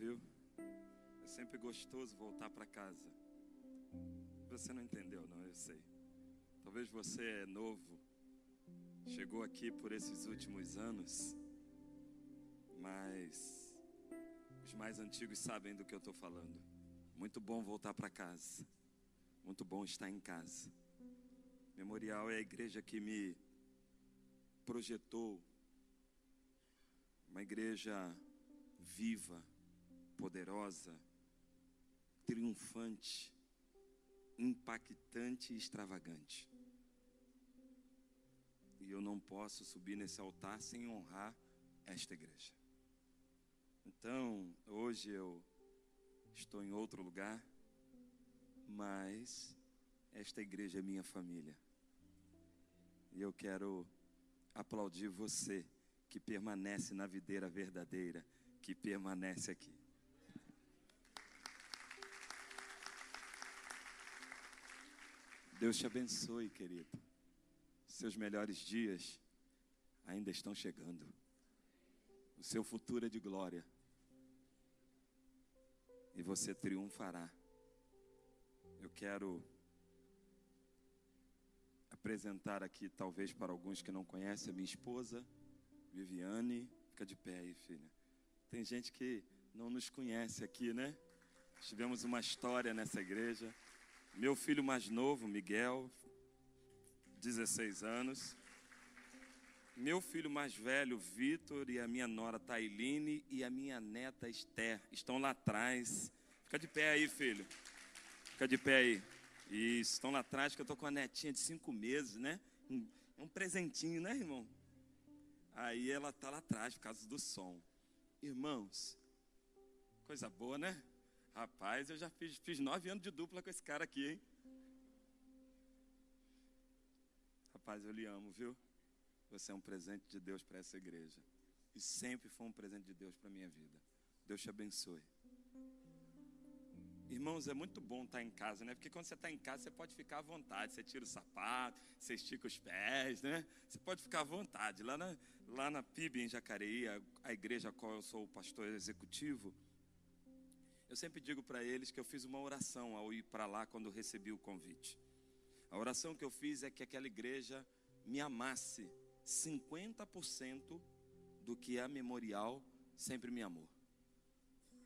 viu? É sempre gostoso voltar para casa. Você não entendeu, não, eu sei. Talvez você é novo, chegou aqui por esses últimos anos, mas os mais antigos sabem do que eu estou falando. Muito bom voltar para casa. Muito bom estar em casa. Memorial é a igreja que me projetou uma igreja viva, poderosa, triunfante, impactante e extravagante. E eu não posso subir nesse altar sem honrar esta igreja. Então, hoje eu estou em outro lugar, mas esta igreja é minha família. E eu quero aplaudir você que permanece na videira verdadeira, que permanece aqui. Deus te abençoe, querido. Seus melhores dias ainda estão chegando. O seu futuro é de glória. E você triunfará. Eu quero apresentar aqui, talvez para alguns que não conhecem, a minha esposa, Viviane. Fica de pé aí, filha. Tem gente que não nos conhece aqui, né? Tivemos uma história nessa igreja. Meu filho mais novo, Miguel, 16 anos. Meu filho mais velho, Vitor, e a minha nora, Tailine, e a minha neta, Esther, estão lá atrás. Fica de pé aí, filho. Fica de pé aí. Isso, estão lá atrás, que eu estou com a netinha de cinco meses, né? É um presentinho, né, irmão? Aí ela está lá atrás por causa do som. Irmãos, coisa boa, né? Rapaz, eu já fiz, fiz nove anos de dupla com esse cara aqui, hein? Rapaz, eu lhe amo, viu? Você é um presente de Deus para essa igreja. E sempre foi um presente de Deus para minha vida. Deus te abençoe. Irmãos, é muito bom estar em casa, né? Porque quando você está em casa, você pode ficar à vontade. Você tira o sapato, você estica os pés, né? Você pode ficar à vontade. Lá na, lá na PIB, em Jacareí, a, a igreja a qual eu sou o pastor executivo, eu sempre digo para eles que eu fiz uma oração ao ir para lá quando recebi o convite. A oração que eu fiz é que aquela igreja me amasse 50% do que a memorial sempre me amou.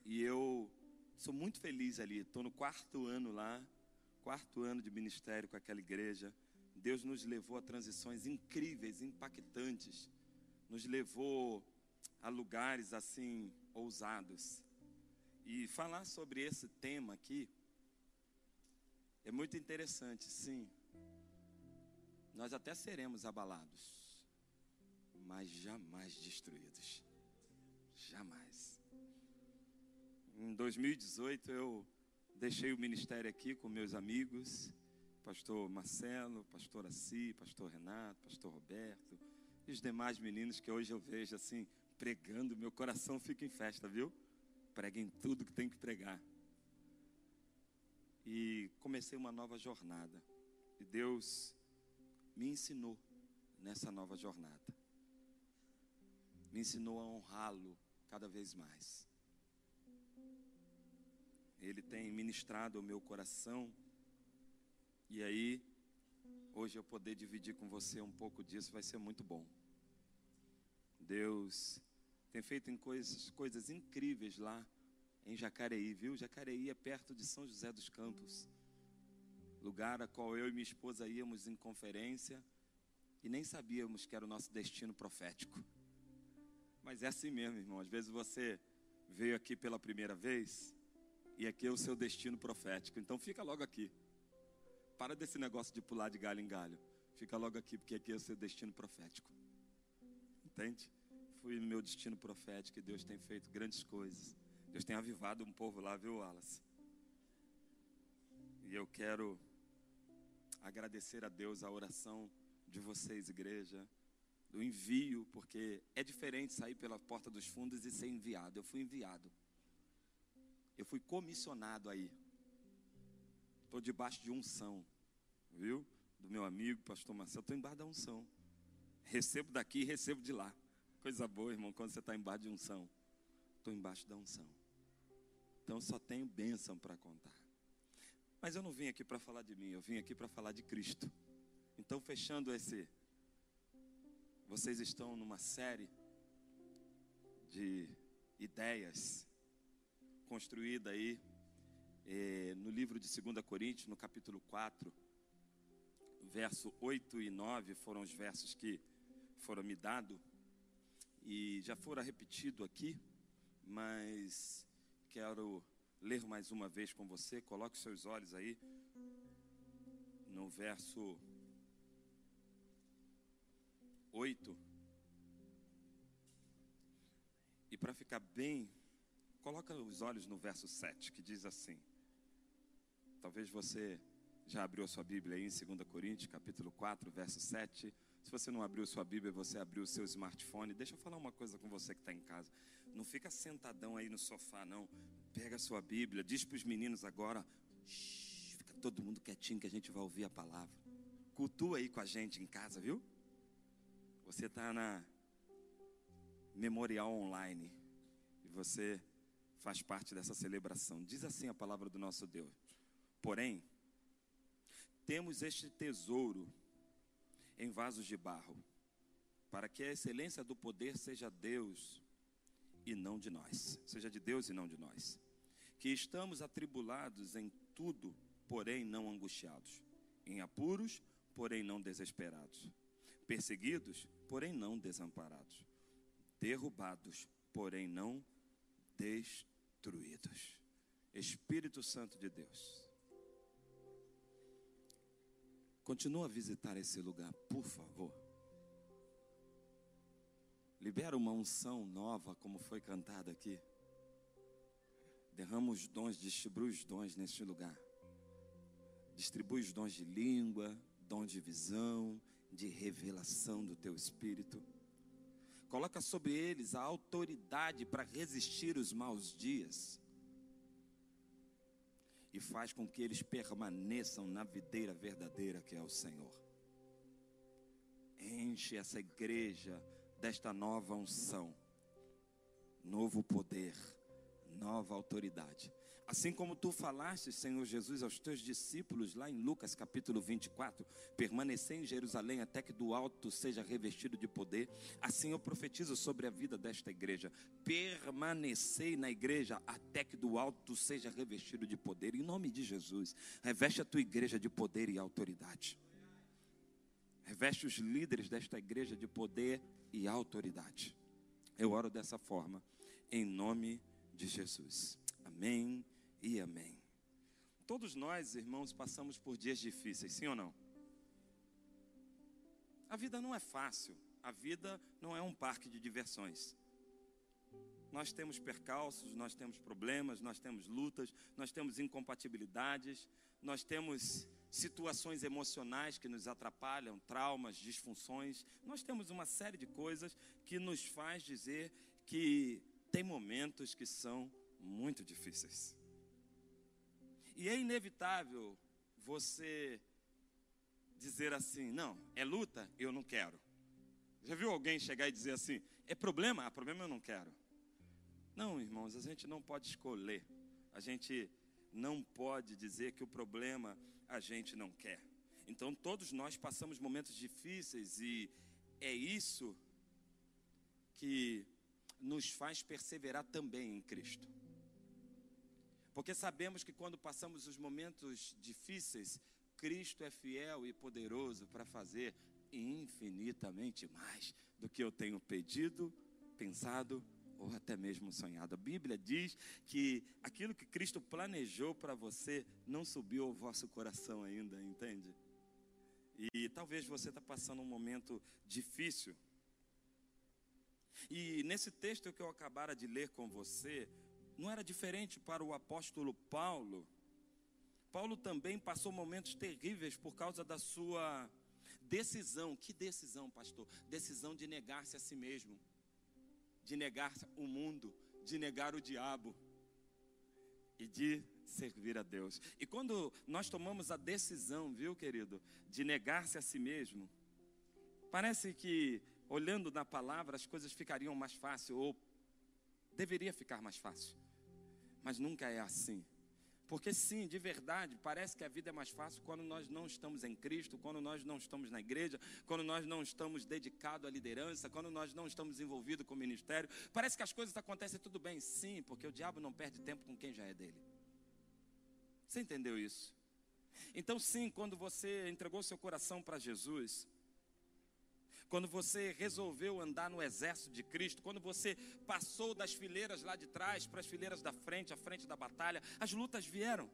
E eu Sou muito feliz ali. Estou no quarto ano lá, quarto ano de ministério com aquela igreja. Deus nos levou a transições incríveis, impactantes. Nos levou a lugares assim ousados. E falar sobre esse tema aqui é muito interessante, sim. Nós até seremos abalados, mas jamais destruídos. Jamais. Em 2018 eu deixei o ministério aqui com meus amigos, pastor Marcelo, pastor Assi, pastor Renato, pastor Roberto e os demais meninos que hoje eu vejo assim pregando, meu coração fica em festa, viu? Preguem tudo que tem que pregar. E comecei uma nova jornada. E Deus me ensinou nessa nova jornada. Me ensinou a honrá-lo cada vez mais. Ele tem ministrado o meu coração. E aí, hoje eu poder dividir com você um pouco disso vai ser muito bom. Deus tem feito coisas, coisas incríveis lá em Jacareí, viu? Jacareí é perto de São José dos Campos, lugar a qual eu e minha esposa íamos em conferência e nem sabíamos que era o nosso destino profético. Mas é assim mesmo, irmão. Às vezes você veio aqui pela primeira vez e aqui é o seu destino profético. Então fica logo aqui. Para desse negócio de pular de galho em galho. Fica logo aqui, porque aqui é o seu destino profético. Entende? Fui no meu destino profético e Deus tem feito grandes coisas. Deus tem avivado um povo lá, viu, Wallace? E eu quero agradecer a Deus a oração de vocês, igreja, do envio, porque é diferente sair pela porta dos fundos e ser enviado. Eu fui enviado. Eu fui comissionado aí. Estou debaixo de unção, viu? Do meu amigo, pastor Marcelo. Estou embaixo da unção. Recebo daqui e recebo de lá. Coisa boa, irmão, quando você está embaixo de unção. Estou embaixo da unção. Então só tenho bênção para contar. Mas eu não vim aqui para falar de mim, eu vim aqui para falar de Cristo. Então, fechando esse. Vocês estão numa série de ideias construída aí eh, no livro de 2 Coríntios, no capítulo 4, verso 8 e 9 foram os versos que foram me dados e já foram repetido aqui, mas quero ler mais uma vez com você. Coloque seus olhos aí no verso 8. E para ficar bem, coloca os olhos no verso 7, que diz assim. Talvez você já abriu a sua Bíblia aí em 2 Coríntios, capítulo 4, verso 7. Se você não abriu sua Bíblia, você abriu o seu smartphone. Deixa eu falar uma coisa com você que está em casa. Não fica sentadão aí no sofá, não. Pega a sua Bíblia, diz para os meninos agora. Shh, fica todo mundo quietinho que a gente vai ouvir a palavra. Cultua aí com a gente em casa, viu? Você está na memorial online e você faz parte dessa celebração. Diz assim a palavra do nosso Deus. Porém, temos este tesouro em vasos de barro, para que a excelência do poder seja Deus e não de nós, seja de Deus e não de nós. Que estamos atribulados em tudo, porém não angustiados, em apuros, porém não desesperados, perseguidos, porém não desamparados, derrubados, porém não destruídos. Espírito Santo de Deus Continua a visitar esse lugar, por favor. Libera uma unção nova, como foi cantada aqui. Derrama os dons, distribui os dons neste lugar. Distribui os dons de língua, dom de visão, de revelação do teu espírito. Coloca sobre eles a autoridade para resistir os maus dias e faz com que eles permaneçam na videira verdadeira que é o Senhor. Enche essa igreja desta nova unção, novo poder, nova autoridade. Assim como tu falaste, Senhor Jesus, aos teus discípulos, lá em Lucas capítulo 24, permanecer em Jerusalém até que do alto seja revestido de poder, assim eu profetizo sobre a vida desta igreja. Permanecei na igreja até que do alto seja revestido de poder, em nome de Jesus. Reveste a tua igreja de poder e autoridade. Reveste os líderes desta igreja de poder e autoridade. Eu oro dessa forma, em nome de Jesus. Amém e amém. Todos nós, irmãos, passamos por dias difíceis, sim ou não? A vida não é fácil, a vida não é um parque de diversões. Nós temos percalços, nós temos problemas, nós temos lutas, nós temos incompatibilidades, nós temos situações emocionais que nos atrapalham, traumas, disfunções. Nós temos uma série de coisas que nos faz dizer que tem momentos que são muito difíceis. E é inevitável você dizer assim: não, é luta, eu não quero. Já viu alguém chegar e dizer assim: é problema? Ah, problema eu não quero. Não, irmãos, a gente não pode escolher. A gente não pode dizer que o problema a gente não quer. Então, todos nós passamos momentos difíceis e é isso que nos faz perseverar também em Cristo. Porque sabemos que quando passamos os momentos difíceis, Cristo é fiel e poderoso para fazer infinitamente mais do que eu tenho pedido, pensado ou até mesmo sonhado. A Bíblia diz que aquilo que Cristo planejou para você não subiu ao vosso coração ainda, entende? E talvez você está passando um momento difícil. E nesse texto que eu acabara de ler com você, não era diferente para o apóstolo Paulo. Paulo também passou momentos terríveis por causa da sua decisão. Que decisão, pastor? Decisão de negar-se a si mesmo, de negar o mundo, de negar o diabo e de servir a Deus. E quando nós tomamos a decisão, viu, querido, de negar-se a si mesmo, parece que olhando na palavra as coisas ficariam mais fáceis ou deveria ficar mais fácil. Mas nunca é assim. Porque sim, de verdade, parece que a vida é mais fácil quando nós não estamos em Cristo, quando nós não estamos na igreja, quando nós não estamos dedicados à liderança, quando nós não estamos envolvidos com o ministério. Parece que as coisas acontecem tudo bem, sim, porque o diabo não perde tempo com quem já é dele. Você entendeu isso? Então, sim, quando você entregou seu coração para Jesus, quando você resolveu andar no exército de Cristo, quando você passou das fileiras lá de trás para as fileiras da frente, à frente da batalha, as lutas vieram.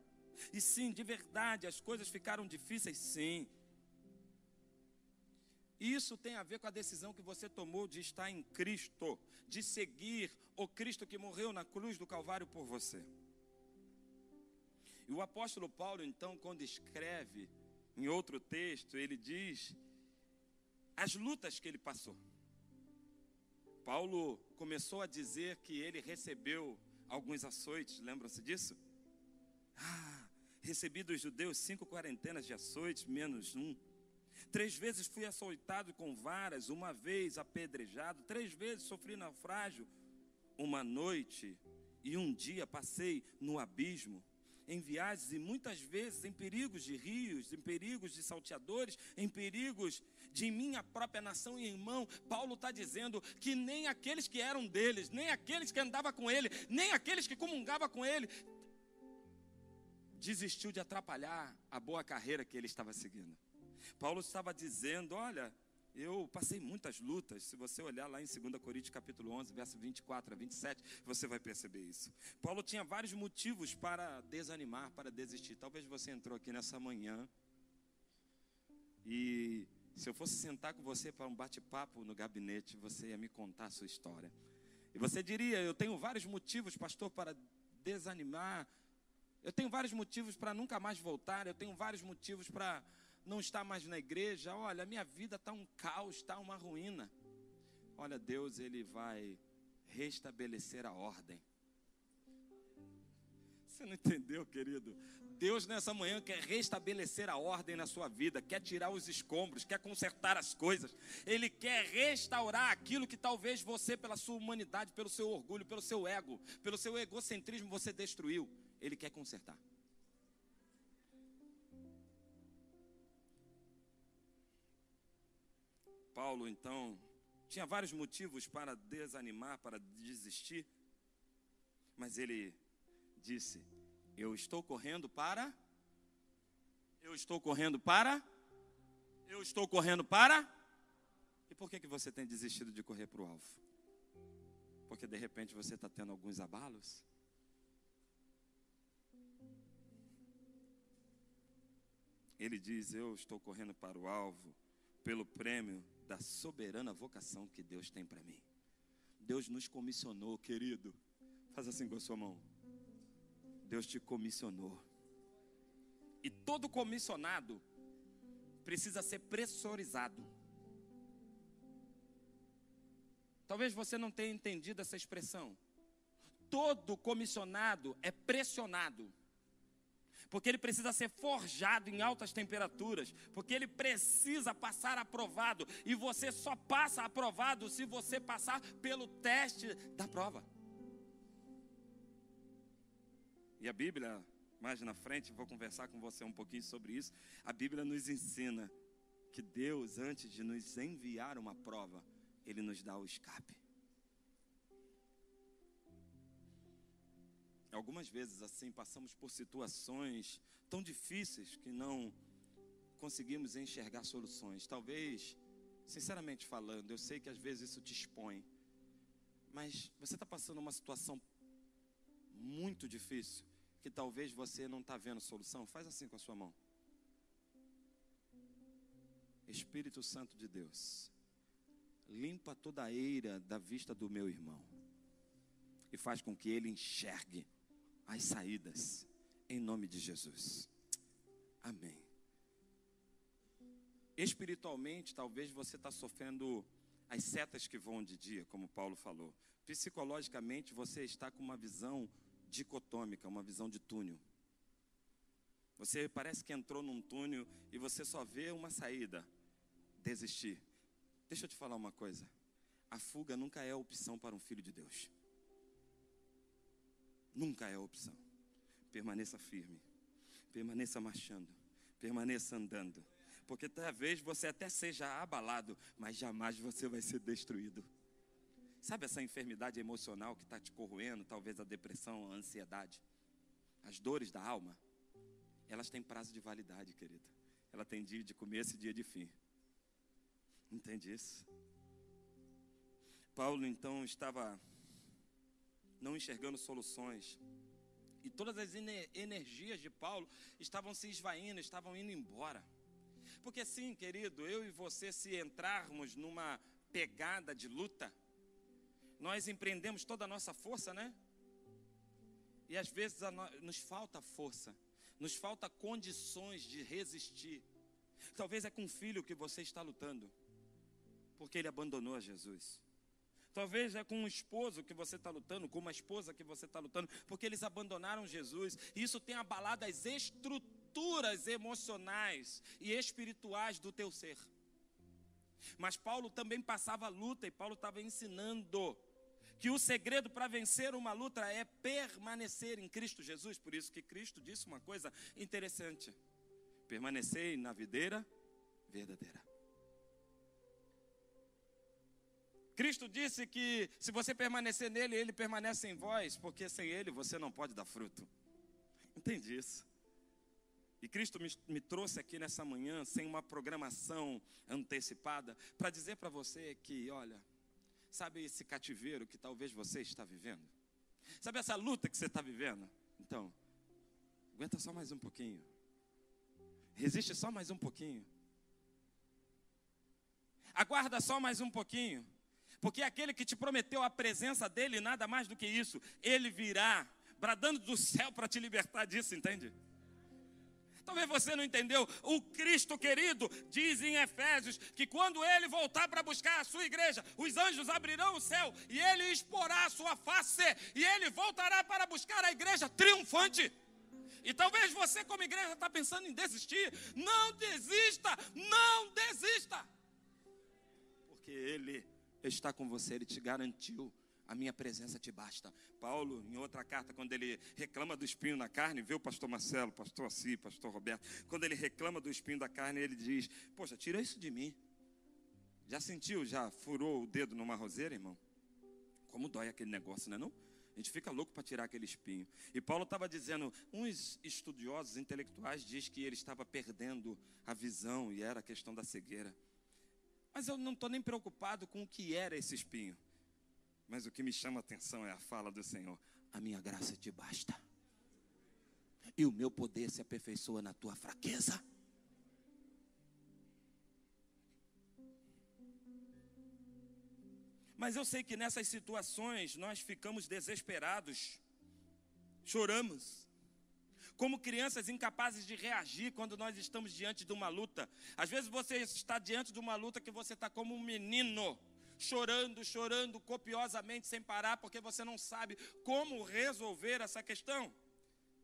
E sim, de verdade, as coisas ficaram difíceis, sim. Isso tem a ver com a decisão que você tomou de estar em Cristo, de seguir o Cristo que morreu na cruz do Calvário por você. E o apóstolo Paulo, então, quando escreve em outro texto, ele diz as lutas que ele passou. Paulo começou a dizer que ele recebeu alguns açoites, lembram-se disso? Ah, recebi dos judeus cinco quarentenas de açoites, menos um. Três vezes fui açoitado com varas, uma vez apedrejado, três vezes sofri naufrágio. Uma noite e um dia passei no abismo em viagens e muitas vezes em perigos de rios, em perigos de salteadores, em perigos de minha própria nação e irmão. Paulo está dizendo que nem aqueles que eram deles, nem aqueles que andavam com ele, nem aqueles que comungavam com ele, desistiu de atrapalhar a boa carreira que ele estava seguindo. Paulo estava dizendo: Olha, eu passei muitas lutas. Se você olhar lá em 2 Coríntios capítulo 11, verso 24 a 27, você vai perceber isso. Paulo tinha vários motivos para desanimar, para desistir. Talvez você entrou aqui nessa manhã e se eu fosse sentar com você para um bate-papo no gabinete, você ia me contar a sua história. E você diria: Eu tenho vários motivos, pastor, para desanimar. Eu tenho vários motivos para nunca mais voltar. Eu tenho vários motivos para não está mais na igreja, olha, minha vida está um caos, está uma ruína. Olha, Deus, Ele vai restabelecer a ordem. Você não entendeu, querido? Deus nessa manhã quer restabelecer a ordem na sua vida, quer tirar os escombros, quer consertar as coisas. Ele quer restaurar aquilo que talvez você, pela sua humanidade, pelo seu orgulho, pelo seu ego, pelo seu egocentrismo, você destruiu. Ele quer consertar. Paulo, então, tinha vários motivos para desanimar, para desistir, mas ele disse: Eu estou correndo para. Eu estou correndo para. Eu estou correndo para. E por que, que você tem desistido de correr para o alvo? Porque de repente você está tendo alguns abalos? Ele diz: Eu estou correndo para o alvo pelo prêmio da soberana vocação que Deus tem para mim. Deus nos comissionou, querido. Faz assim com a sua mão. Deus te comissionou. E todo comissionado precisa ser pressurizado. Talvez você não tenha entendido essa expressão. Todo comissionado é pressionado porque ele precisa ser forjado em altas temperaturas, porque ele precisa passar aprovado, e você só passa aprovado se você passar pelo teste da prova. E a Bíblia, mais na frente, vou conversar com você um pouquinho sobre isso. A Bíblia nos ensina que Deus, antes de nos enviar uma prova, Ele nos dá o escape. Algumas vezes, assim, passamos por situações tão difíceis que não conseguimos enxergar soluções. Talvez, sinceramente falando, eu sei que às vezes isso te expõe, mas você está passando uma situação muito difícil que talvez você não está vendo solução. Faz assim com a sua mão. Espírito Santo de Deus, limpa toda a eira da vista do meu irmão e faz com que ele enxergue as saídas, em nome de Jesus. Amém. Espiritualmente, talvez você está sofrendo as setas que vão de dia, como Paulo falou. Psicologicamente, você está com uma visão dicotômica, uma visão de túnel. Você parece que entrou num túnel e você só vê uma saída: desistir. Deixa eu te falar uma coisa. A fuga nunca é opção para um filho de Deus. Nunca é opção. Permaneça firme. Permaneça marchando. Permaneça andando. Porque talvez você até seja abalado, mas jamais você vai ser destruído. Sabe essa enfermidade emocional que está te corroendo, talvez a depressão, a ansiedade, as dores da alma? Elas têm prazo de validade, querida. Ela tem dia de começo e dia de fim. Entende isso? Paulo então estava não enxergando soluções. E todas as energias de Paulo estavam se esvaindo, estavam indo embora. Porque sim, querido, eu e você, se entrarmos numa pegada de luta, nós empreendemos toda a nossa força, né? E às vezes nos falta força, nos falta condições de resistir. Talvez é com o filho que você está lutando, porque ele abandonou Jesus. Talvez é com um esposo que você está lutando, com uma esposa que você está lutando, porque eles abandonaram Jesus. Isso tem abalado as estruturas emocionais e espirituais do teu ser. Mas Paulo também passava luta e Paulo estava ensinando que o segredo para vencer uma luta é permanecer em Cristo Jesus. Por isso que Cristo disse uma coisa interessante: permanecer na videira verdadeira. Cristo disse que se você permanecer nele, ele permanece em vós, porque sem ele você não pode dar fruto. Entende isso? E Cristo me, me trouxe aqui nessa manhã, sem uma programação antecipada, para dizer para você que, olha, Sabe esse cativeiro que talvez você está vivendo? Sabe essa luta que você está vivendo? Então, aguenta só mais um pouquinho. Resiste só mais um pouquinho. Aguarda só mais um pouquinho. Porque aquele que te prometeu a presença dele, nada mais do que isso, ele virá, bradando do céu para te libertar disso, entende? Talvez você não entendeu. O Cristo querido diz em Efésios que quando ele voltar para buscar a sua igreja, os anjos abrirão o céu e ele exporá a sua face e ele voltará para buscar a igreja triunfante. E talvez você, como igreja, está pensando em desistir. Não desista, não desista. Porque Ele está com você, Ele te garantiu a minha presença te basta. Paulo, em outra carta, quando ele reclama do espinho na carne, vê o pastor Marcelo, pastor Assi, pastor Roberto, quando ele reclama do espinho da carne, ele diz: Poxa, tira isso de mim. Já sentiu, já furou o dedo numa roseira, irmão? Como dói aquele negócio, não é não? A gente fica louco para tirar aquele espinho. E Paulo estava dizendo, uns estudiosos intelectuais diz que ele estava perdendo a visão e era a questão da cegueira. Mas eu não estou nem preocupado com o que era esse espinho. Mas o que me chama a atenção é a fala do Senhor: A minha graça te basta, e o meu poder se aperfeiçoa na tua fraqueza. Mas eu sei que nessas situações nós ficamos desesperados, choramos, como crianças incapazes de reagir quando nós estamos diante de uma luta. Às vezes você está diante de uma luta que você está como um menino chorando, chorando copiosamente sem parar, porque você não sabe como resolver essa questão.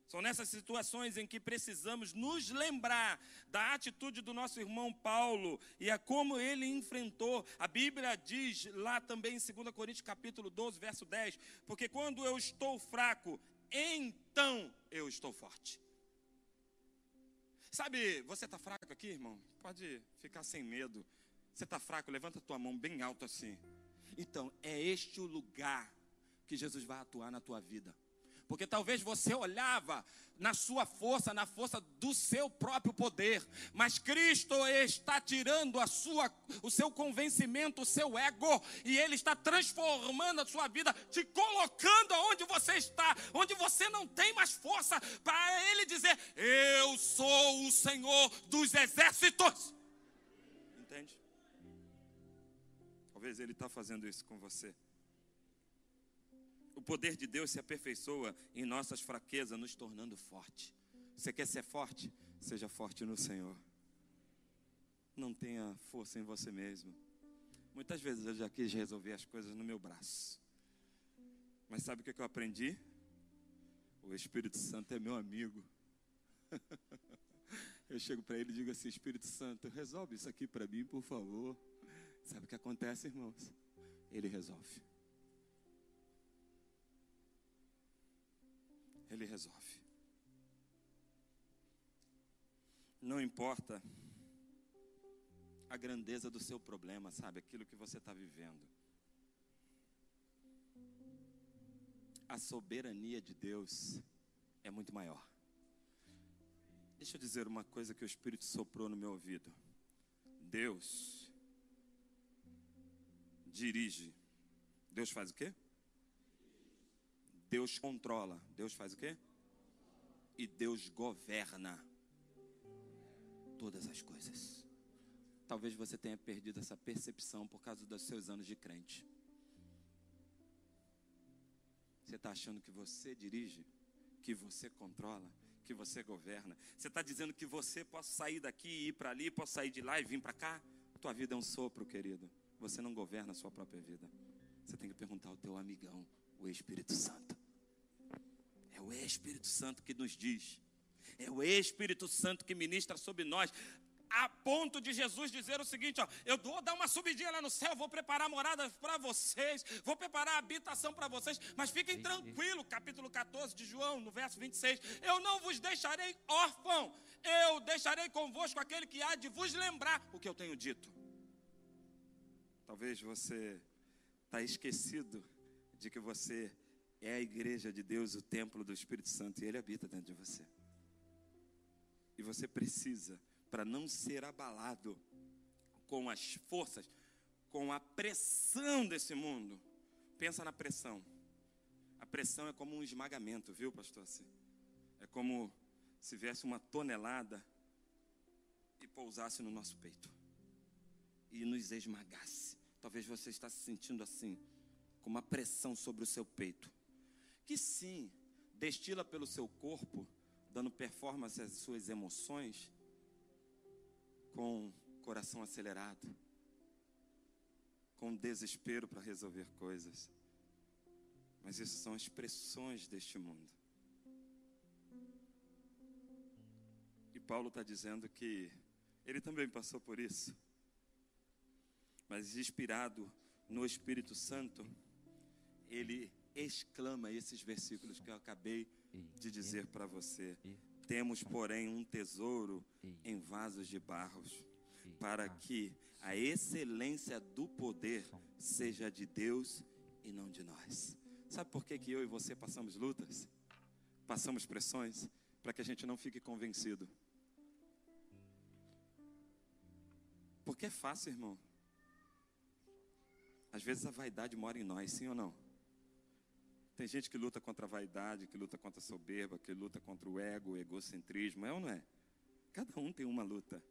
São nessas situações em que precisamos nos lembrar da atitude do nosso irmão Paulo e a como ele enfrentou. A Bíblia diz lá também em 2 Coríntios capítulo 12, verso 10, porque quando eu estou fraco, então eu estou forte. Sabe, você está fraco aqui, irmão? Pode ficar sem medo. Você está fraco, levanta a tua mão bem alto assim. Então, é este o lugar que Jesus vai atuar na tua vida. Porque talvez você olhava na sua força, na força do seu próprio poder, mas Cristo está tirando a sua, o seu convencimento, o seu ego, e Ele está transformando a sua vida, te colocando está, onde você não tem mais força, para Ele dizer: Eu sou o Senhor dos exércitos. Talvez Ele está fazendo isso com você. O poder de Deus se aperfeiçoa em nossas fraquezas, nos tornando forte. Você quer ser forte? Seja forte no Senhor. Não tenha força em você mesmo. Muitas vezes eu já quis resolver as coisas no meu braço. Mas sabe o que eu aprendi? O Espírito Santo é meu amigo. Eu chego para ele e digo assim: Espírito Santo, resolve isso aqui para mim, por favor. Sabe o que acontece, irmãos? Ele resolve. Ele resolve. Não importa a grandeza do seu problema, sabe? Aquilo que você está vivendo. A soberania de Deus é muito maior. Deixa eu dizer uma coisa que o Espírito soprou no meu ouvido. Deus dirige. Deus faz o quê? Deus controla. Deus faz o quê? E Deus governa todas as coisas. Talvez você tenha perdido essa percepção por causa dos seus anos de crente. Você está achando que você dirige, que você controla, que você governa. Você está dizendo que você pode sair daqui e ir para ali, pode sair de lá e vir para cá. Tua vida é um sopro, querido. Você não governa a sua própria vida. Você tem que perguntar ao teu amigão, o Espírito Santo. É o Espírito Santo que nos diz. É o Espírito Santo que ministra sobre nós a ponto de Jesus dizer o seguinte: ó, eu vou dar uma subidinha lá no céu, vou preparar moradas para vocês, vou preparar habitação para vocês, mas fiquem tranquilos, capítulo 14 de João, no verso 26, eu não vos deixarei órfão, eu deixarei convosco aquele que há de vos lembrar o que eu tenho dito. Talvez você está esquecido de que você é a igreja de Deus, o templo do Espírito Santo, e Ele habita dentro de você. E você precisa para não ser abalado com as forças, com a pressão desse mundo. Pensa na pressão. A pressão é como um esmagamento, viu, pastor? É como se viesse uma tonelada e pousasse no nosso peito e nos esmagasse. Talvez você está se sentindo assim, com uma pressão sobre o seu peito, que sim, destila pelo seu corpo, dando performance às suas emoções, com coração acelerado, com desespero para resolver coisas. Mas isso são expressões deste mundo. E Paulo está dizendo que ele também passou por isso. Mas inspirado no Espírito Santo, ele exclama esses versículos que eu acabei de dizer para você. Temos, porém, um tesouro em vasos de barros, para que a excelência do poder seja de Deus e não de nós. Sabe por que, que eu e você passamos lutas? Passamos pressões? Para que a gente não fique convencido. Porque é fácil, irmão. Às vezes a vaidade mora em nós, sim ou não? Tem gente que luta contra a vaidade, que luta contra a soberba, que luta contra o ego, o egocentrismo, é ou não é? Cada um tem uma luta.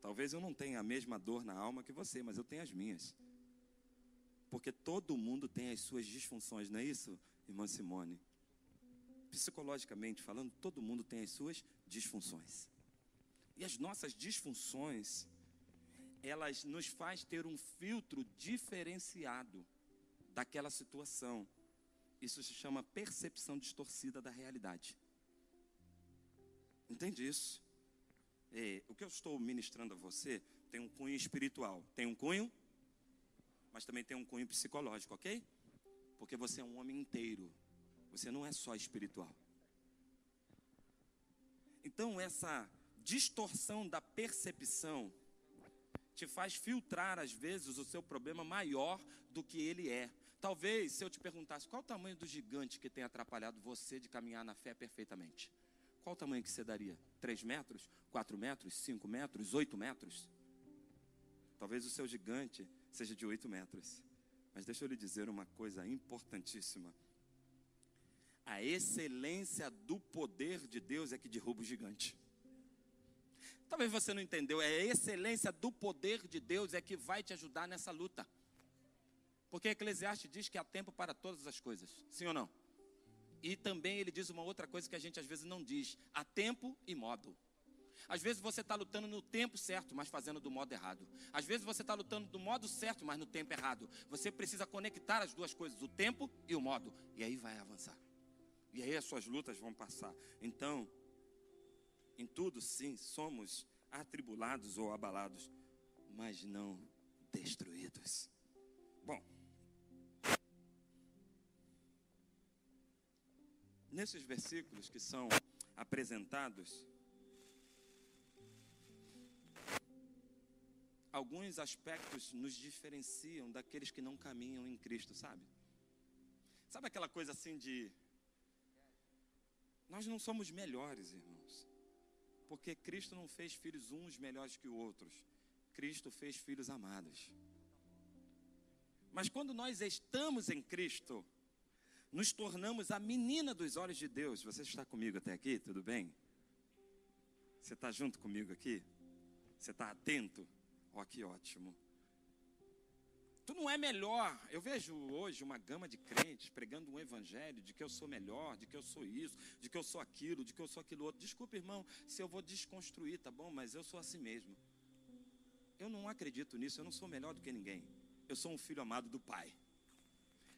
Talvez eu não tenha a mesma dor na alma que você, mas eu tenho as minhas. Porque todo mundo tem as suas disfunções, não é isso, irmã Simone? Psicologicamente falando, todo mundo tem as suas disfunções. E as nossas disfunções, elas nos faz ter um filtro diferenciado daquela situação. Isso se chama percepção distorcida da realidade. Entende isso? É, o que eu estou ministrando a você tem um cunho espiritual, tem um cunho, mas também tem um cunho psicológico, ok? Porque você é um homem inteiro, você não é só espiritual. Então, essa distorção da percepção te faz filtrar, às vezes, o seu problema maior do que ele é. Talvez, se eu te perguntasse qual o tamanho do gigante que tem atrapalhado você de caminhar na fé perfeitamente, qual o tamanho que você daria? 3 metros? 4 metros? 5 metros? 8 metros? Talvez o seu gigante seja de 8 metros. Mas deixa eu lhe dizer uma coisa importantíssima. A excelência do poder de Deus é que derruba o gigante. Talvez você não entendeu, é a excelência do poder de Deus é que vai te ajudar nessa luta. Porque Eclesiastes diz que há tempo para todas as coisas. Sim ou não? E também ele diz uma outra coisa que a gente às vezes não diz: há tempo e modo. Às vezes você está lutando no tempo certo, mas fazendo do modo errado. Às vezes você está lutando do modo certo, mas no tempo errado. Você precisa conectar as duas coisas, o tempo e o modo. E aí vai avançar. E aí as suas lutas vão passar. Então, em tudo, sim, somos atribulados ou abalados, mas não destruídos. Bom, nesses versículos que são apresentados, alguns aspectos nos diferenciam daqueles que não caminham em Cristo, sabe? Sabe aquela coisa assim de. Nós não somos melhores, irmãos. Porque Cristo não fez filhos uns melhores que outros. Cristo fez filhos amados. Mas quando nós estamos em Cristo, nos tornamos a menina dos olhos de Deus. Você está comigo até aqui? Tudo bem? Você está junto comigo aqui? Você está atento? Ó, oh, que ótimo. Tu não é melhor. Eu vejo hoje uma gama de crentes pregando um evangelho de que eu sou melhor, de que eu sou isso, de que eu sou aquilo, de que eu sou aquilo outro. Desculpa, irmão, se eu vou desconstruir, tá bom? Mas eu sou assim mesmo. Eu não acredito nisso, eu não sou melhor do que ninguém. Eu sou um filho amado do Pai,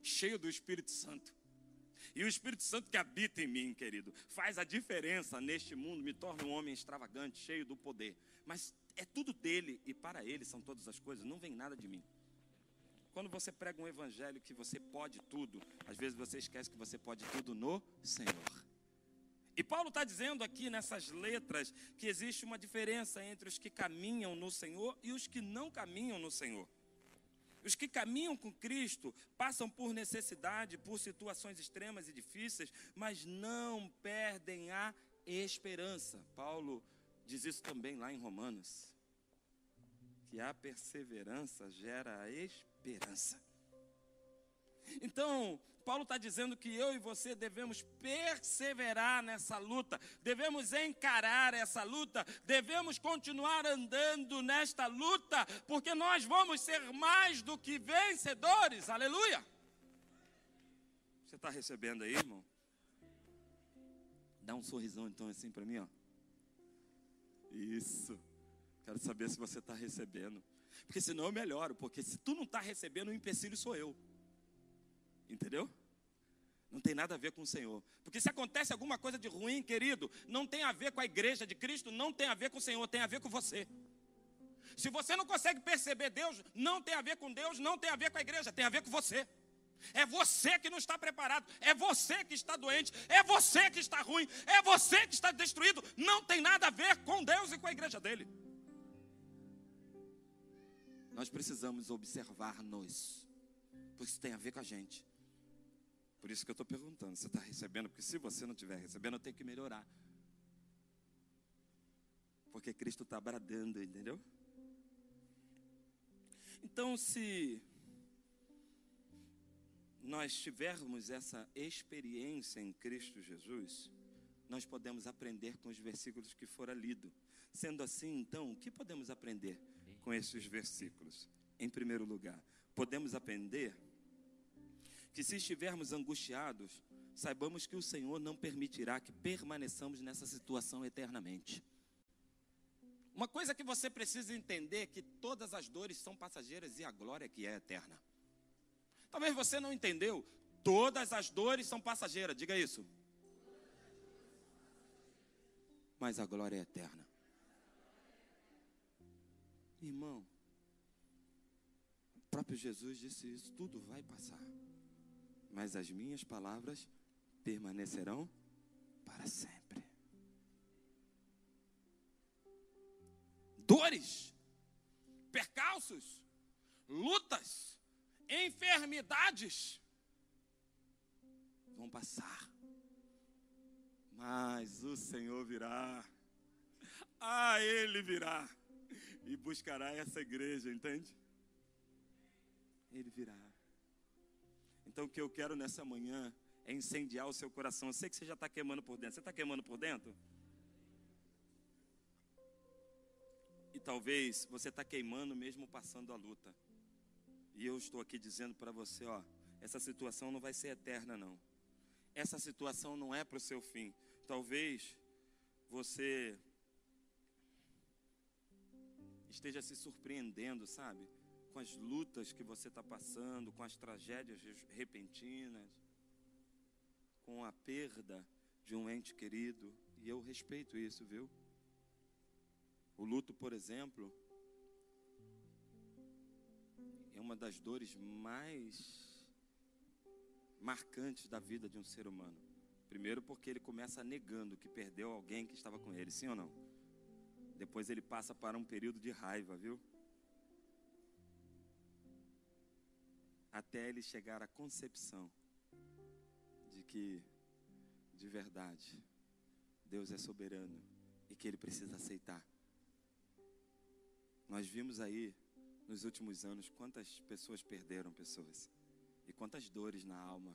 cheio do Espírito Santo. E o Espírito Santo que habita em mim, querido, faz a diferença neste mundo, me torna um homem extravagante, cheio do poder. Mas é tudo dele e para ele são todas as coisas, não vem nada de mim. Quando você prega um evangelho que você pode tudo, às vezes você esquece que você pode tudo no Senhor. E Paulo está dizendo aqui nessas letras que existe uma diferença entre os que caminham no Senhor e os que não caminham no Senhor. Os que caminham com Cristo passam por necessidade, por situações extremas e difíceis, mas não perdem a esperança. Paulo diz isso também lá em Romanos. Que a perseverança gera a esperança. Então, Paulo está dizendo que eu e você devemos perseverar nessa luta, devemos encarar essa luta, devemos continuar andando nesta luta, porque nós vamos ser mais do que vencedores, aleluia. Você está recebendo aí, irmão? Dá um sorrisão então assim para mim, ó. Isso. Quero saber se você está recebendo. Porque senão eu melhoro. Porque se tu não está recebendo, o empecilho sou eu. Entendeu? Não tem nada a ver com o Senhor. Porque se acontece alguma coisa de ruim, querido, não tem a ver com a igreja de Cristo, não tem a ver com o Senhor, tem a ver com você. Se você não consegue perceber Deus, não tem a ver com Deus, não tem a ver com a igreja, tem a ver com você. É você que não está preparado, é você que está doente, é você que está ruim, é você que está destruído. Não tem nada a ver com Deus e com a igreja dele. Nós precisamos observar-nos, porque isso tem a ver com a gente. Por isso que eu estou perguntando: você está recebendo? Porque se você não estiver recebendo, eu tenho que melhorar. Porque Cristo está bradando, entendeu? Então, se nós tivermos essa experiência em Cristo Jesus, nós podemos aprender com os versículos que foram lidos. Sendo assim, então, o que podemos aprender? com esses versículos? Em primeiro lugar, podemos aprender que se estivermos angustiados, saibamos que o Senhor não permitirá que permaneçamos nessa situação eternamente. Uma coisa que você precisa entender é que todas as dores são passageiras e a glória que é eterna. Talvez você não entendeu, todas as dores são passageiras, diga isso. Mas a glória é eterna. Irmão, o próprio Jesus disse isso: tudo vai passar, mas as minhas palavras permanecerão para sempre. Dores, percalços, lutas, enfermidades vão passar, mas o Senhor virá. Ah, Ele virá e buscará essa igreja, entende? Ele virá. Então o que eu quero nessa manhã é incendiar o seu coração. Eu sei que você já está queimando por dentro. Você está queimando por dentro? E talvez você está queimando mesmo passando a luta. E eu estou aqui dizendo para você, ó, essa situação não vai ser eterna não. Essa situação não é para o seu fim. Talvez você esteja se surpreendendo, sabe? Com as lutas que você está passando, com as tragédias repentinas, com a perda de um ente querido. E eu respeito isso, viu? O luto, por exemplo, é uma das dores mais marcantes da vida de um ser humano. Primeiro, porque ele começa negando que perdeu alguém que estava com ele, sim ou não? Depois ele passa para um período de raiva, viu? Até ele chegar à concepção de que, de verdade, Deus é soberano e que ele precisa aceitar. Nós vimos aí nos últimos anos quantas pessoas perderam pessoas e quantas dores na alma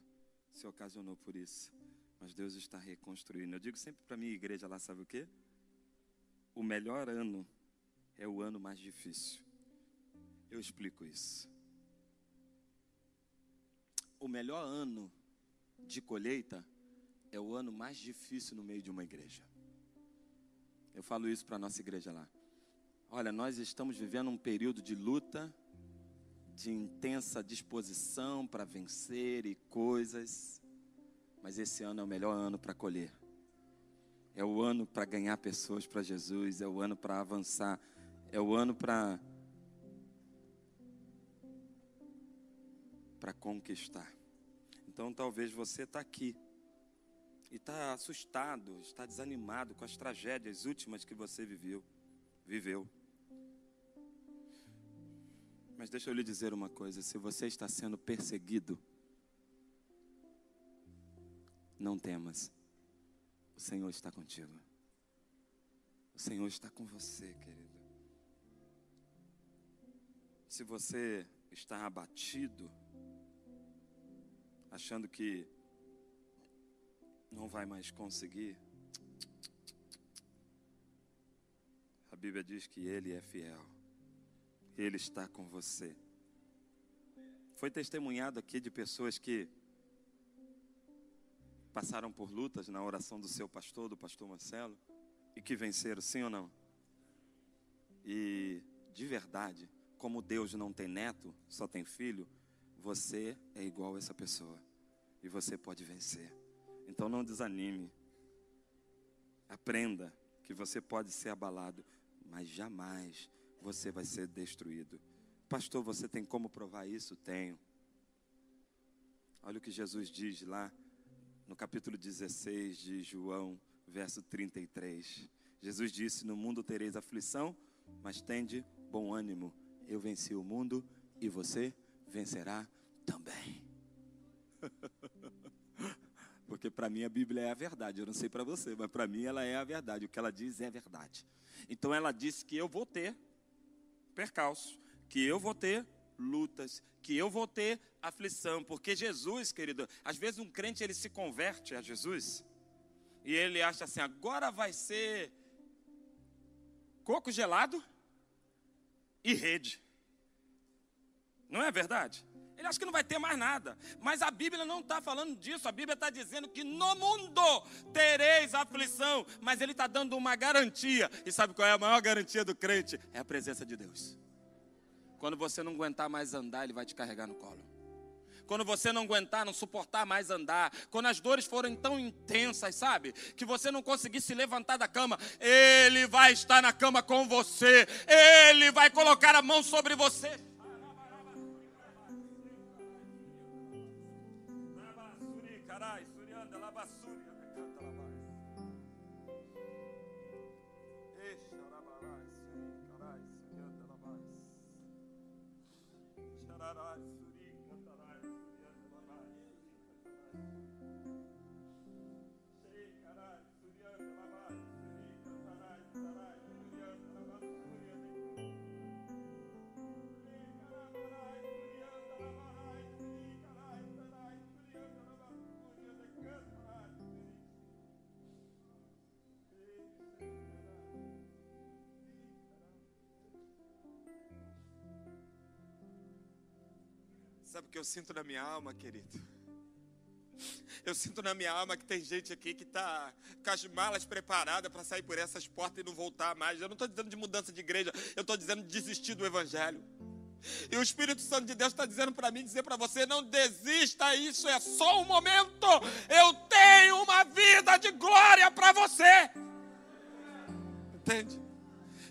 se ocasionou por isso. Mas Deus está reconstruindo. Eu digo sempre para minha igreja lá, sabe o quê? O melhor ano é o ano mais difícil. Eu explico isso. O melhor ano de colheita é o ano mais difícil no meio de uma igreja. Eu falo isso para a nossa igreja lá. Olha, nós estamos vivendo um período de luta, de intensa disposição para vencer e coisas, mas esse ano é o melhor ano para colher. É o ano para ganhar pessoas para Jesus, é o ano para avançar, é o ano para para conquistar. Então talvez você está aqui e está assustado, está desanimado com as tragédias últimas que você viveu, viveu. Mas deixa eu lhe dizer uma coisa: se você está sendo perseguido, não temas, o Senhor está contigo. O Senhor está com você, querido. Se você está abatido, achando que não vai mais conseguir, a Bíblia diz que Ele é fiel, Ele está com você. Foi testemunhado aqui de pessoas que passaram por lutas na oração do seu pastor, do pastor Marcelo, e que venceram, sim ou não? E de verdade, como Deus não tem neto, só tem filho, você é igual a essa pessoa. E você pode vencer. Então não desanime. Aprenda que você pode ser abalado, mas jamais você vai ser destruído. Pastor, você tem como provar isso? Tenho. Olha o que Jesus diz lá no capítulo 16 de João, verso 33. Jesus disse: No mundo tereis aflição, mas tende bom ânimo. Eu venci o mundo e você vencerá também. Porque para mim a Bíblia é a verdade. Eu não sei para você, mas para mim ela é a verdade. O que ela diz é verdade. Então ela disse que eu vou ter percalço, que eu vou ter lutas, que eu vou ter aflição, porque Jesus, querido, às vezes um crente ele se converte a Jesus e ele acha assim, agora vai ser coco gelado e rede. Não é verdade? Ele acha que não vai ter mais nada. Mas a Bíblia não está falando disso. A Bíblia está dizendo que no mundo tereis aflição. Mas ele está dando uma garantia. E sabe qual é a maior garantia do crente? É a presença de Deus. Quando você não aguentar mais andar, Ele vai te carregar no colo. Quando você não aguentar, não suportar mais andar, quando as dores forem tão intensas, sabe? Que você não conseguir se levantar da cama, Ele vai estar na cama com você, Ele vai colocar a mão sobre você. Sabe o que eu sinto na minha alma, querido? Eu sinto na minha alma que tem gente aqui que está com as malas preparadas para sair por essas portas e não voltar mais. Eu não estou dizendo de mudança de igreja, eu estou dizendo de desistir do Evangelho. E o Espírito Santo de Deus está dizendo para mim, dizer para você, não desista, isso é só um momento. Eu tenho uma vida de glória para você. Entende?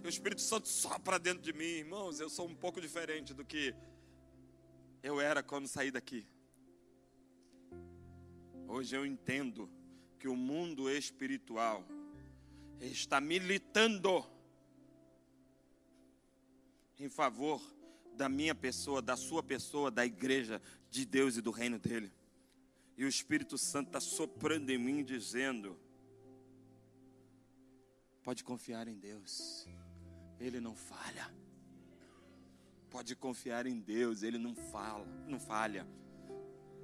E o Espírito Santo sopra dentro de mim, irmãos, eu sou um pouco diferente do que eu era quando saí daqui. Hoje eu entendo que o mundo espiritual está militando em favor da minha pessoa, da sua pessoa, da igreja de Deus e do reino dele. E o Espírito Santo está soprando em mim, dizendo: pode confiar em Deus, Ele não falha. Pode confiar em Deus, Ele não fala, não falha.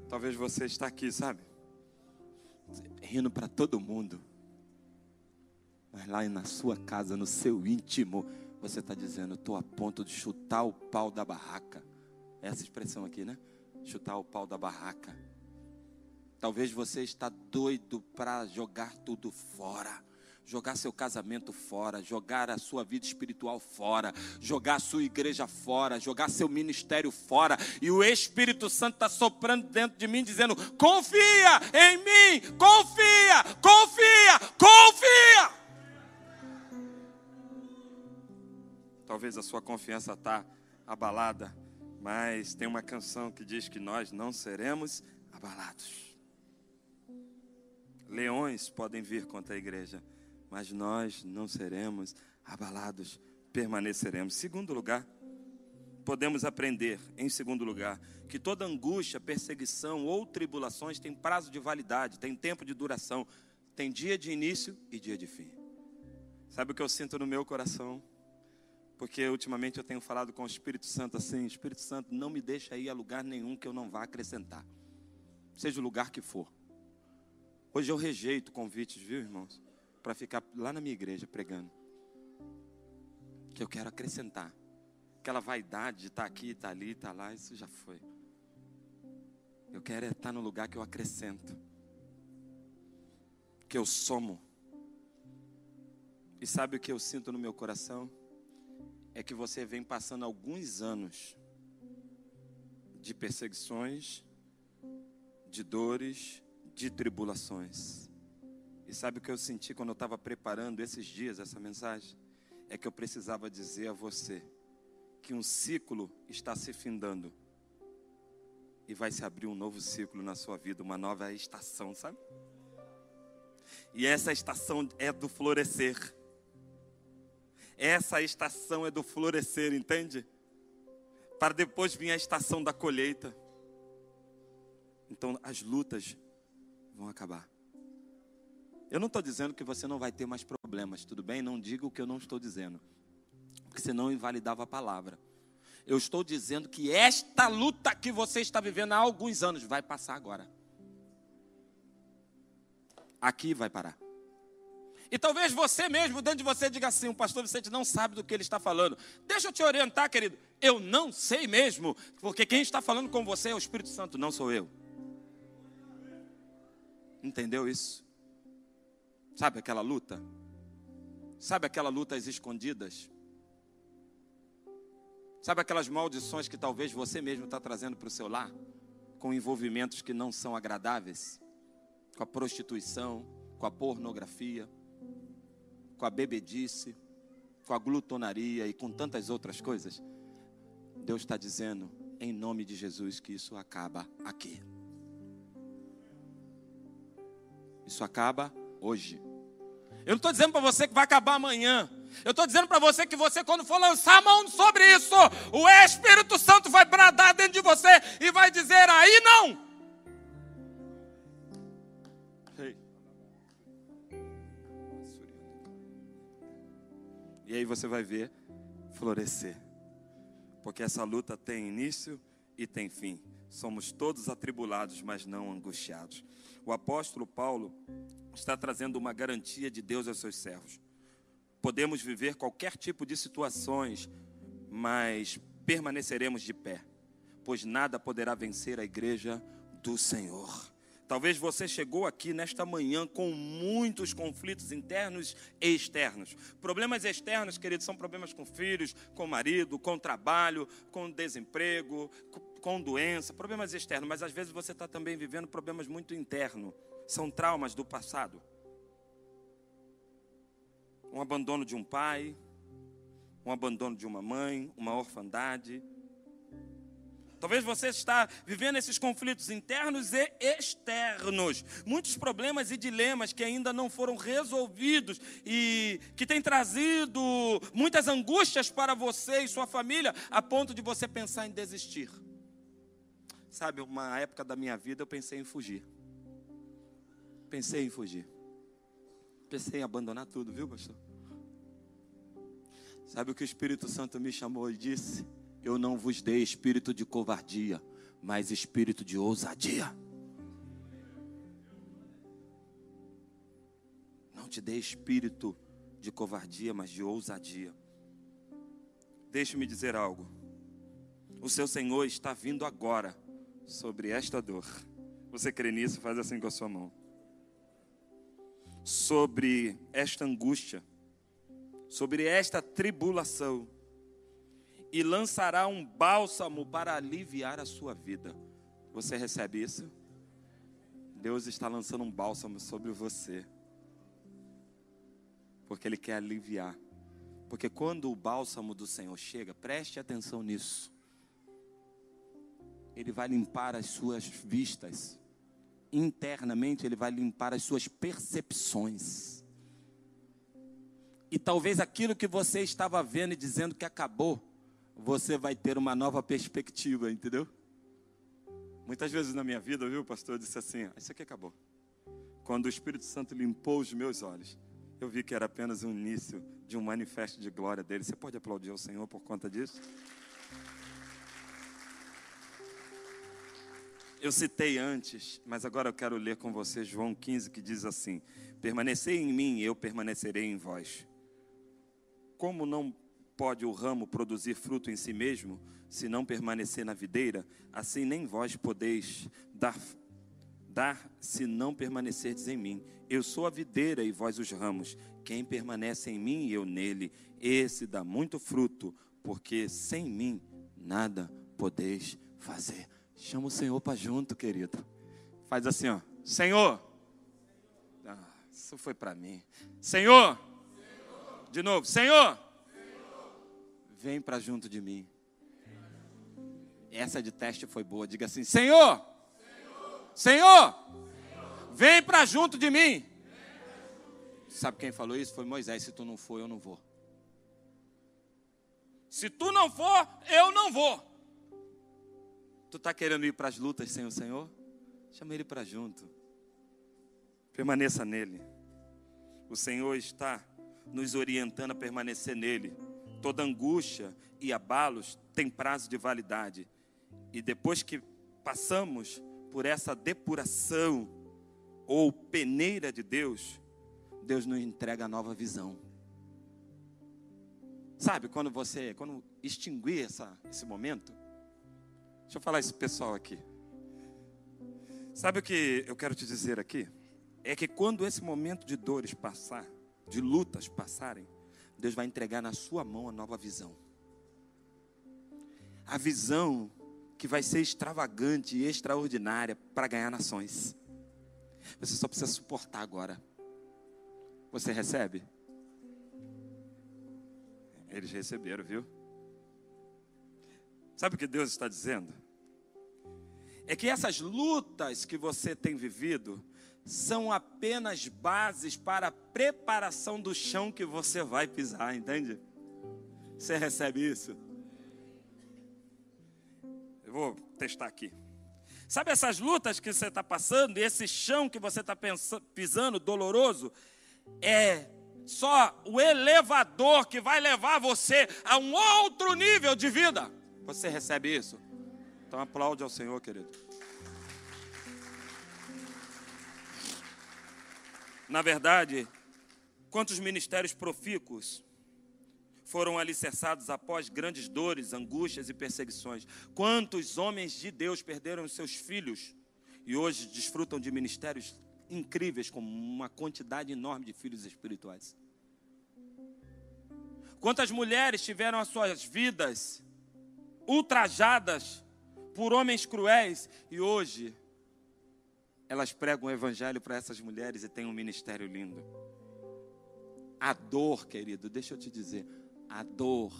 Talvez você está aqui, sabe? Rindo para todo mundo. Mas lá na sua casa, no seu íntimo, você está dizendo, estou a ponto de chutar o pau da barraca. Essa expressão aqui, né? Chutar o pau da barraca. Talvez você está doido para jogar tudo fora. Jogar seu casamento fora, jogar a sua vida espiritual fora, jogar a sua igreja fora, jogar seu ministério fora, e o Espírito Santo está soprando dentro de mim, dizendo: confia em mim, confia, confia, confia. Talvez a sua confiança está abalada, mas tem uma canção que diz que nós não seremos abalados. Leões podem vir contra a igreja, mas nós não seremos abalados, permaneceremos. Segundo lugar, podemos aprender, em segundo lugar, que toda angústia, perseguição ou tribulações tem prazo de validade, tem tempo de duração, tem dia de início e dia de fim. Sabe o que eu sinto no meu coração? Porque ultimamente eu tenho falado com o Espírito Santo assim: Espírito Santo, não me deixa ir a lugar nenhum que eu não vá acrescentar, seja o lugar que for. Hoje eu rejeito convites, viu, irmãos? Para ficar lá na minha igreja pregando. Que eu quero acrescentar. Aquela vaidade de estar tá aqui, estar tá ali, estar tá lá, isso já foi. Eu quero é estar no lugar que eu acrescento. Que eu somo. E sabe o que eu sinto no meu coração? É que você vem passando alguns anos de perseguições, de dores, de tribulações. E sabe o que eu senti quando eu estava preparando esses dias essa mensagem? É que eu precisava dizer a você que um ciclo está se findando e vai se abrir um novo ciclo na sua vida, uma nova estação, sabe? E essa estação é do florescer. Essa estação é do florescer, entende? Para depois vir a estação da colheita. Então, as lutas vão acabar. Eu não estou dizendo que você não vai ter mais problemas, tudo bem? Não diga o que eu não estou dizendo, porque senão invalidava a palavra. Eu estou dizendo que esta luta que você está vivendo há alguns anos vai passar agora. Aqui vai parar. E talvez você mesmo, dentro de você, diga assim: o pastor Vicente não sabe do que ele está falando. Deixa eu te orientar, querido. Eu não sei mesmo, porque quem está falando com você é o Espírito Santo, não sou eu. Entendeu isso? Sabe aquela luta? Sabe aquela luta às escondidas? Sabe aquelas maldições que talvez você mesmo está trazendo para o seu lar? Com envolvimentos que não são agradáveis? Com a prostituição, com a pornografia, com a bebedice, com a glutonaria e com tantas outras coisas? Deus está dizendo, em nome de Jesus, que isso acaba aqui. Isso acaba hoje. Eu não estou dizendo para você que vai acabar amanhã. Eu estou dizendo para você que você, quando for lançar a mão sobre isso, o Espírito Santo vai bradar dentro de você e vai dizer: aí não. E aí você vai ver florescer. Porque essa luta tem início e tem fim. Somos todos atribulados, mas não angustiados. O apóstolo Paulo está trazendo uma garantia de Deus aos seus servos. Podemos viver qualquer tipo de situações, mas permaneceremos de pé, pois nada poderá vencer a igreja do Senhor. Talvez você chegou aqui nesta manhã com muitos conflitos internos e externos. Problemas externos, queridos, são problemas com filhos, com marido, com trabalho, com desemprego, com doença, problemas externos, mas às vezes você está também vivendo problemas muito internos. São traumas do passado. Um abandono de um pai, um abandono de uma mãe, uma orfandade, Talvez você está vivendo esses conflitos internos e externos, muitos problemas e dilemas que ainda não foram resolvidos e que têm trazido muitas angústias para você e sua família, a ponto de você pensar em desistir. Sabe, uma época da minha vida eu pensei em fugir. Pensei em fugir. Pensei em abandonar tudo, viu, pastor? Sabe o que o Espírito Santo me chamou e disse? Eu não vos dei espírito de covardia, mas espírito de ousadia. Não te dei espírito de covardia, mas de ousadia. Deixe-me dizer algo. O seu Senhor está vindo agora sobre esta dor. Você crê nisso? Faz assim com a sua mão. Sobre esta angústia, sobre esta tribulação e lançará um bálsamo para aliviar a sua vida. Você recebe isso? Deus está lançando um bálsamo sobre você. Porque Ele quer aliviar. Porque quando o bálsamo do Senhor chega, preste atenção nisso. Ele vai limpar as suas vistas. Internamente, Ele vai limpar as suas percepções. E talvez aquilo que você estava vendo e dizendo que acabou, você vai ter uma nova perspectiva, entendeu? Muitas vezes na minha vida, viu, pastor, eu disse assim: ah, Isso aqui acabou. Quando o Espírito Santo limpou os meus olhos, eu vi que era apenas o início de um manifesto de glória dele. Você pode aplaudir o Senhor por conta disso? Eu citei antes, mas agora eu quero ler com você João 15, que diz assim: Permanecei em mim, eu permanecerei em vós. Como não pode o ramo produzir fruto em si mesmo, se não permanecer na videira? Assim nem vós podeis dar, dar se não permanecerdes em mim. Eu sou a videira e vós os ramos. Quem permanece em mim e eu nele, esse dá muito fruto, porque sem mim nada podeis fazer. Chama o Senhor para junto, querido. Faz assim, ó. Senhor. Ah, isso foi para mim. Senhor. Senhor. De novo. Senhor vem para junto de mim. Essa de teste foi boa. Diga assim: Senhor, Senhor, vem para junto de mim. Sabe quem falou isso? Foi Moisés. Se tu não for, eu não vou. Se tu não for, eu não vou. Tu está querendo ir para as lutas sem o Senhor? Chama ele para junto. Permaneça nele. O Senhor está nos orientando a permanecer nele toda angústia e abalos tem prazo de validade. E depois que passamos por essa depuração ou peneira de Deus, Deus nos entrega a nova visão. Sabe, quando você, quando extinguir essa, esse momento, deixa eu falar isso pessoal aqui. Sabe o que eu quero te dizer aqui? É que quando esse momento de dores passar, de lutas passarem, Deus vai entregar na sua mão a nova visão. A visão que vai ser extravagante e extraordinária para ganhar nações. Você só precisa suportar agora. Você recebe? Eles receberam, viu? Sabe o que Deus está dizendo? É que essas lutas que você tem vivido, são apenas bases para a preparação do chão que você vai pisar, entende? Você recebe isso? Eu vou testar aqui. Sabe essas lutas que você está passando, esse chão que você está pisando, doloroso, é só o elevador que vai levar você a um outro nível de vida. Você recebe isso? Então aplaude ao Senhor, querido. Na verdade, quantos ministérios profícuos foram alicerçados após grandes dores, angústias e perseguições? Quantos homens de Deus perderam seus filhos e hoje desfrutam de ministérios incríveis, com uma quantidade enorme de filhos espirituais? Quantas mulheres tiveram as suas vidas ultrajadas por homens cruéis e hoje elas pregam o evangelho para essas mulheres e têm um ministério lindo. A dor, querido, deixa eu te dizer, a dor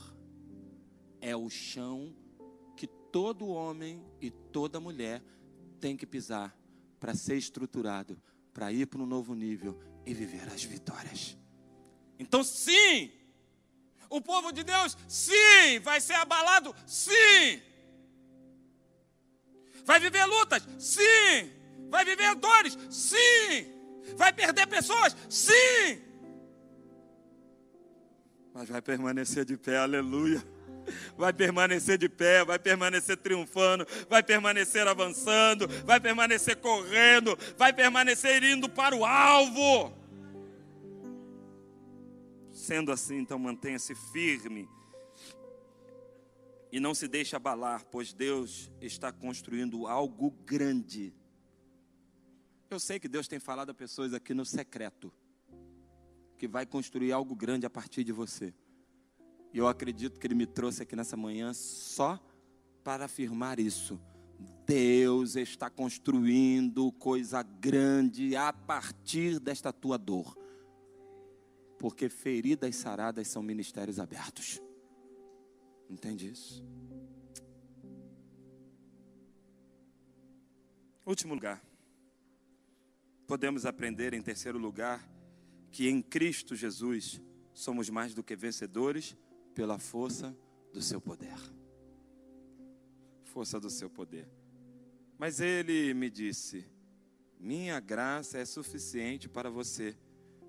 é o chão que todo homem e toda mulher tem que pisar para ser estruturado, para ir para um novo nível e viver as vitórias. Então, sim, o povo de Deus, sim, vai ser abalado, sim. Vai viver lutas, sim. Vai viver dores, sim. Vai perder pessoas, sim. Mas vai permanecer de pé, aleluia vai permanecer de pé, vai permanecer triunfando, vai permanecer avançando, vai permanecer correndo, vai permanecer indo para o alvo. Sendo assim, então mantenha-se firme e não se deixe abalar, pois Deus está construindo algo grande. Eu sei que Deus tem falado a pessoas aqui no secreto que vai construir algo grande a partir de você. E eu acredito que Ele me trouxe aqui nessa manhã só para afirmar isso. Deus está construindo coisa grande a partir desta tua dor. Porque feridas saradas são ministérios abertos. Entende isso? Último lugar. Podemos aprender, em terceiro lugar, que em Cristo Jesus somos mais do que vencedores pela força do seu poder. Força do seu poder. Mas ele me disse: Minha graça é suficiente para você,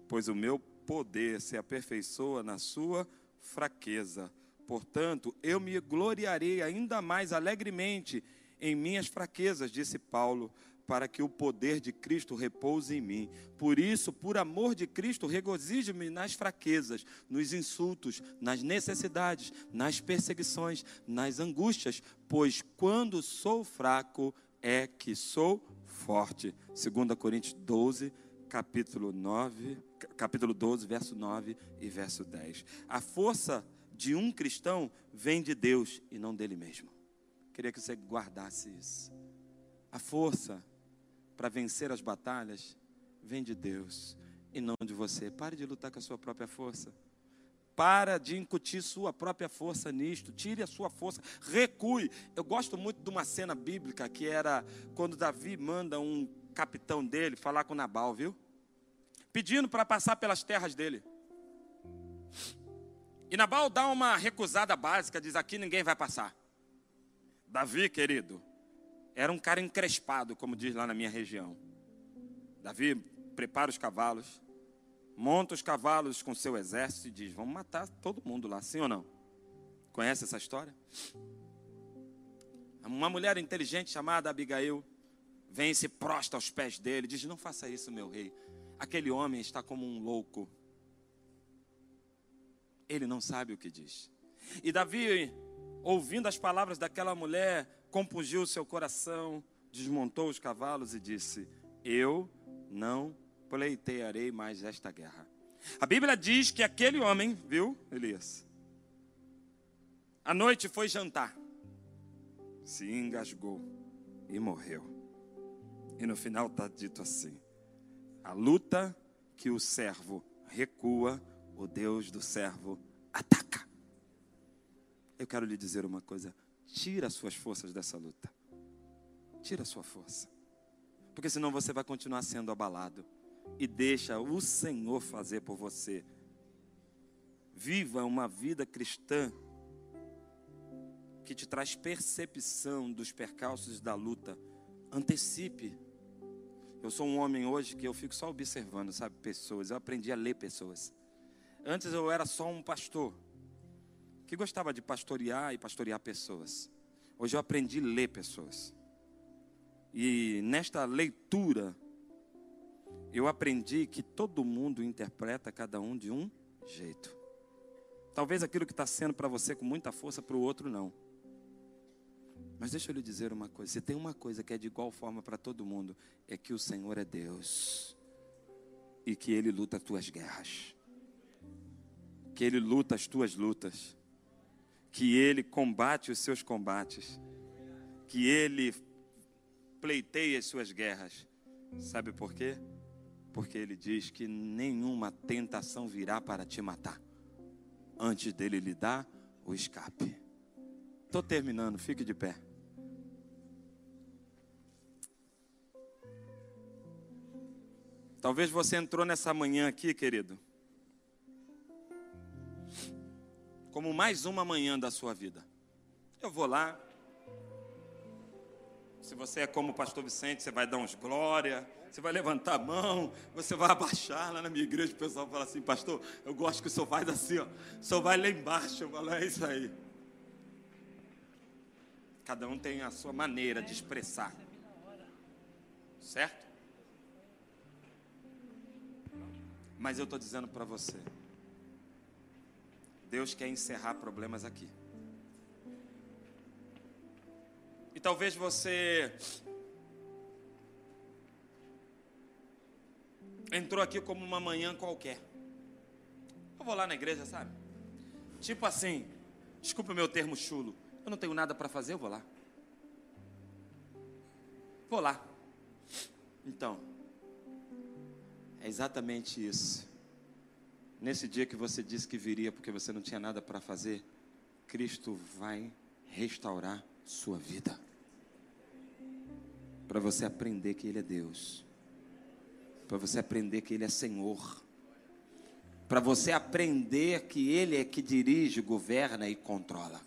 pois o meu poder se aperfeiçoa na sua fraqueza. Portanto, eu me gloriarei ainda mais alegremente em minhas fraquezas, disse Paulo, para que o poder de Cristo repouse em mim. Por isso, por amor de Cristo, regozijo-me nas fraquezas, nos insultos, nas necessidades, nas perseguições, nas angústias, pois quando sou fraco é que sou forte. 2 Coríntios 12, capítulo 9, capítulo 12, verso 9 e verso 10. A força de um cristão vem de Deus e não dele mesmo. Queria que você guardasse isso. A força para vencer as batalhas vem de Deus e não de você. Pare de lutar com a sua própria força. Para de incutir sua própria força nisto. Tire a sua força. Recue. Eu gosto muito de uma cena bíblica que era quando Davi manda um capitão dele falar com Nabal, viu? Pedindo para passar pelas terras dele. E Nabal dá uma recusada básica, diz: aqui ninguém vai passar. Davi, querido, era um cara encrespado, como diz lá na minha região. Davi prepara os cavalos, monta os cavalos com seu exército e diz: Vamos matar todo mundo lá, sim ou não? Conhece essa história? Uma mulher inteligente chamada Abigail vem e se prostra aos pés dele, diz: Não faça isso, meu rei. Aquele homem está como um louco. Ele não sabe o que diz. E Davi, ouvindo as palavras daquela mulher, compungiu o seu coração, desmontou os cavalos e disse: Eu não pleitearei mais esta guerra. A Bíblia diz que aquele homem, viu, Elias? A noite foi jantar, se engasgou e morreu. E no final está dito assim: a luta que o servo recua, o Deus do servo ataca. Eu quero lhe dizer uma coisa: Tira as suas forças dessa luta. Tira a sua força. Porque senão você vai continuar sendo abalado. E deixa o Senhor fazer por você. Viva uma vida cristã que te traz percepção dos percalços da luta. Antecipe. Eu sou um homem hoje que eu fico só observando, sabe, pessoas. Eu aprendi a ler pessoas. Antes eu era só um pastor que gostava de pastorear e pastorear pessoas. Hoje eu aprendi a ler pessoas. E nesta leitura, eu aprendi que todo mundo interpreta cada um de um jeito. Talvez aquilo que está sendo para você com muita força, para o outro não. Mas deixa eu lhe dizer uma coisa: se tem uma coisa que é de igual forma para todo mundo, é que o Senhor é Deus e que Ele luta as tuas guerras, que Ele luta as tuas lutas que ele combate os seus combates, que ele pleiteia as suas guerras. Sabe por quê? Porque ele diz que nenhuma tentação virá para te matar. Antes dele lhe dar o escape. Estou terminando, fique de pé. Talvez você entrou nessa manhã aqui, querido, como mais uma manhã da sua vida. Eu vou lá. Se você é como o pastor Vicente, você vai dar uns glória, você vai levantar a mão, você vai abaixar lá na minha igreja, o pessoal fala assim, pastor, eu gosto que o senhor faz assim, ó. O senhor vai lá embaixo, eu falo, é isso aí. Cada um tem a sua maneira de expressar. Certo? Mas eu estou dizendo para você, Deus quer encerrar problemas aqui. E talvez você entrou aqui como uma manhã qualquer. Eu vou lá na igreja, sabe? Tipo assim, desculpa o meu termo chulo. Eu não tenho nada para fazer, eu vou lá. Vou lá. Então, é exatamente isso. Nesse dia que você disse que viria porque você não tinha nada para fazer, Cristo vai restaurar sua vida. Para você aprender que Ele é Deus. Para você aprender que Ele é Senhor. Para você aprender que Ele é que dirige, governa e controla.